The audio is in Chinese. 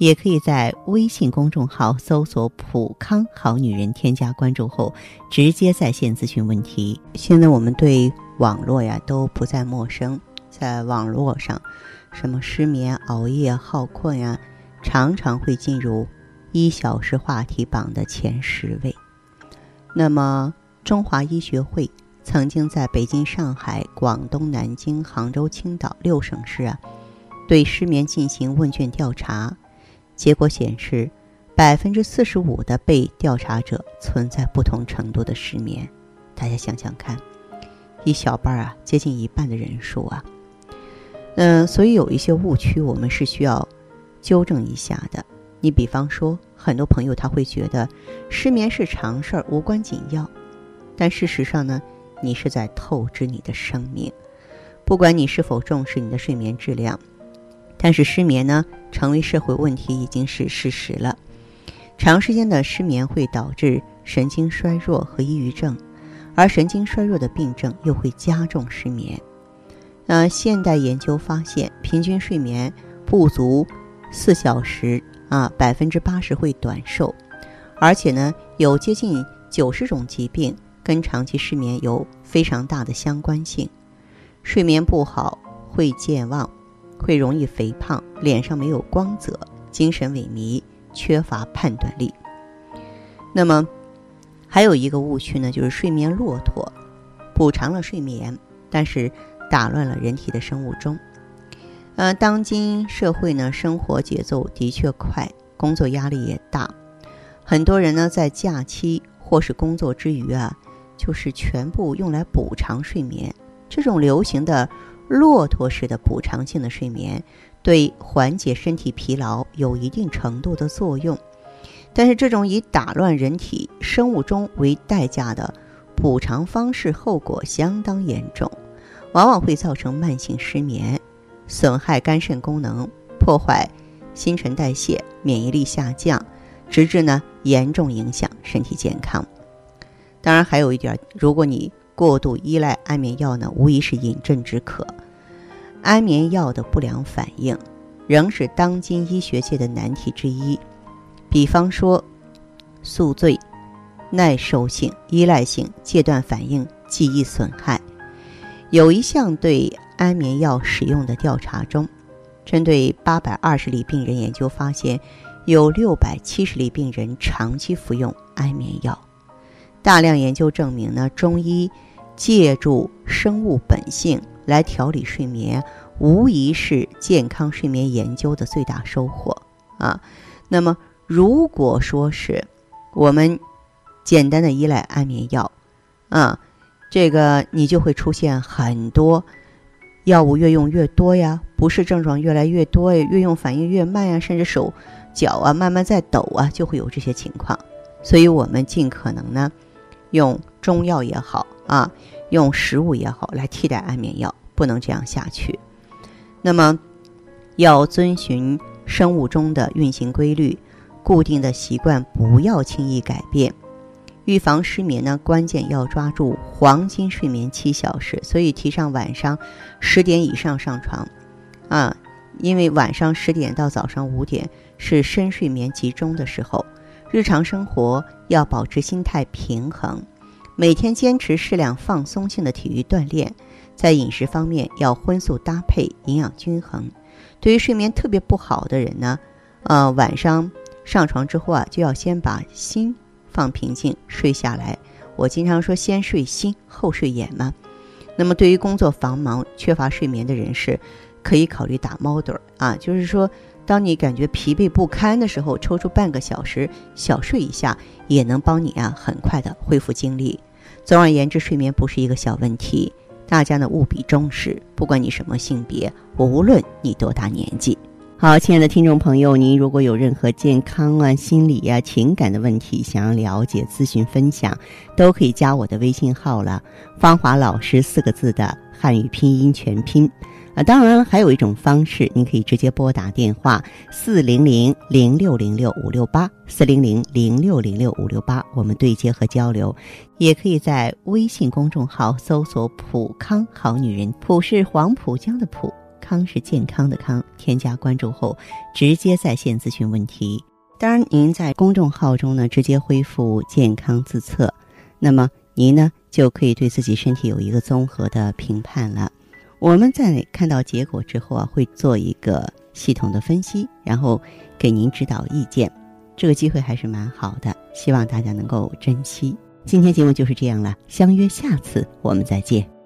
也可以在微信公众号搜索“普康好女人”，添加关注后直接在线咨询问题。现在我们对网络呀都不再陌生，在网络上，什么失眠、熬夜、好困呀，常常会进入一小时话题榜的前十位。那么，中华医学会曾经在北京、上海、广东、南京、杭州、青岛六省市啊，对失眠进行问卷调查。结果显示，百分之四十五的被调查者存在不同程度的失眠。大家想想看，一小半啊，接近一半的人数啊。嗯，所以有一些误区，我们是需要纠正一下的。你比方说，很多朋友他会觉得失眠是常事儿，无关紧要。但事实上呢，你是在透支你的生命。不管你是否重视你的睡眠质量。但是失眠呢，成为社会问题已经是事实了。长时间的失眠会导致神经衰弱和抑郁症，而神经衰弱的病症又会加重失眠。那现代研究发现，平均睡眠不足四小时啊，百分之八十会短寿，而且呢，有接近九十种疾病跟长期失眠有非常大的相关性。睡眠不好会健忘。会容易肥胖，脸上没有光泽，精神萎靡，缺乏判断力。那么，还有一个误区呢，就是睡眠骆驼，补偿了睡眠，但是打乱了人体的生物钟。呃，当今社会呢，生活节奏的确快，工作压力也大，很多人呢在假期或是工作之余啊，就是全部用来补偿睡眠。这种流行的。骆驼式的补偿性的睡眠对缓解身体疲劳有一定程度的作用，但是这种以打乱人体生物钟为代价的补偿方式后果相当严重，往往会造成慢性失眠，损害肝肾功能，破坏新陈代谢，免疫力下降，直至呢严重影响身体健康。当然，还有一点，如果你过度依赖安眠药呢，无疑是饮鸩止渴。安眠药的不良反应仍是当今医学界的难题之一，比方说宿醉、耐受性、依赖性、戒断反应、记忆损害。有一项对安眠药使用的调查中，针对八百二十例病人研究发现，有六百七十例病人长期服用安眠药。大量研究证明呢，中医借助生物本性。来调理睡眠，无疑是健康睡眠研究的最大收获啊。那么，如果说是我们简单的依赖安眠药啊，这个你就会出现很多药物越用越多呀，不适症状越来越多呀，越用反应越慢呀，甚至手脚啊慢慢在抖啊，就会有这些情况。所以我们尽可能呢，用中药也好啊，用食物也好来替代安眠药。不能这样下去，那么要遵循生物钟的运行规律，固定的习惯不要轻易改变。预防失眠呢，关键要抓住黄金睡眠七小时，所以提倡晚上十点以上上床啊，因为晚上十点到早上五点是深睡眠集中的时候。日常生活要保持心态平衡，每天坚持适量放松性的体育锻炼。在饮食方面要荤素搭配，营养均衡。对于睡眠特别不好的人呢，呃，晚上上床之后啊，就要先把心放平静，睡下来。我经常说，先睡心，后睡眼嘛。那么，对于工作繁忙、缺乏睡眠的人士，可以考虑打猫盹儿啊，就是说，当你感觉疲惫不堪的时候，抽出半个小时小睡一下，也能帮你啊很快的恢复精力。总而言之，睡眠不是一个小问题。大家呢务必重视，不管你什么性别，无论你多大年纪。好，亲爱的听众朋友，您如果有任何健康啊、心理呀、情感的问题，想要了解、咨询、分享，都可以加我的微信号了。芳华老师四个字的汉语拼音全拼当然，还有一种方式，您可以直接拨打电话四零零零六零六五六八四零零零六零六五六八，我们对接和交流。也可以在微信公众号搜索“普康好女人”，普是黄浦江的浦。康是健康的康，添加关注后直接在线咨询问题。当然，您在公众号中呢直接恢复健康自测，那么您呢就可以对自己身体有一个综合的评判了。我们在看到结果之后啊，会做一个系统的分析，然后给您指导意见。这个机会还是蛮好的，希望大家能够珍惜。今天节目就是这样了，相约下次我们再见。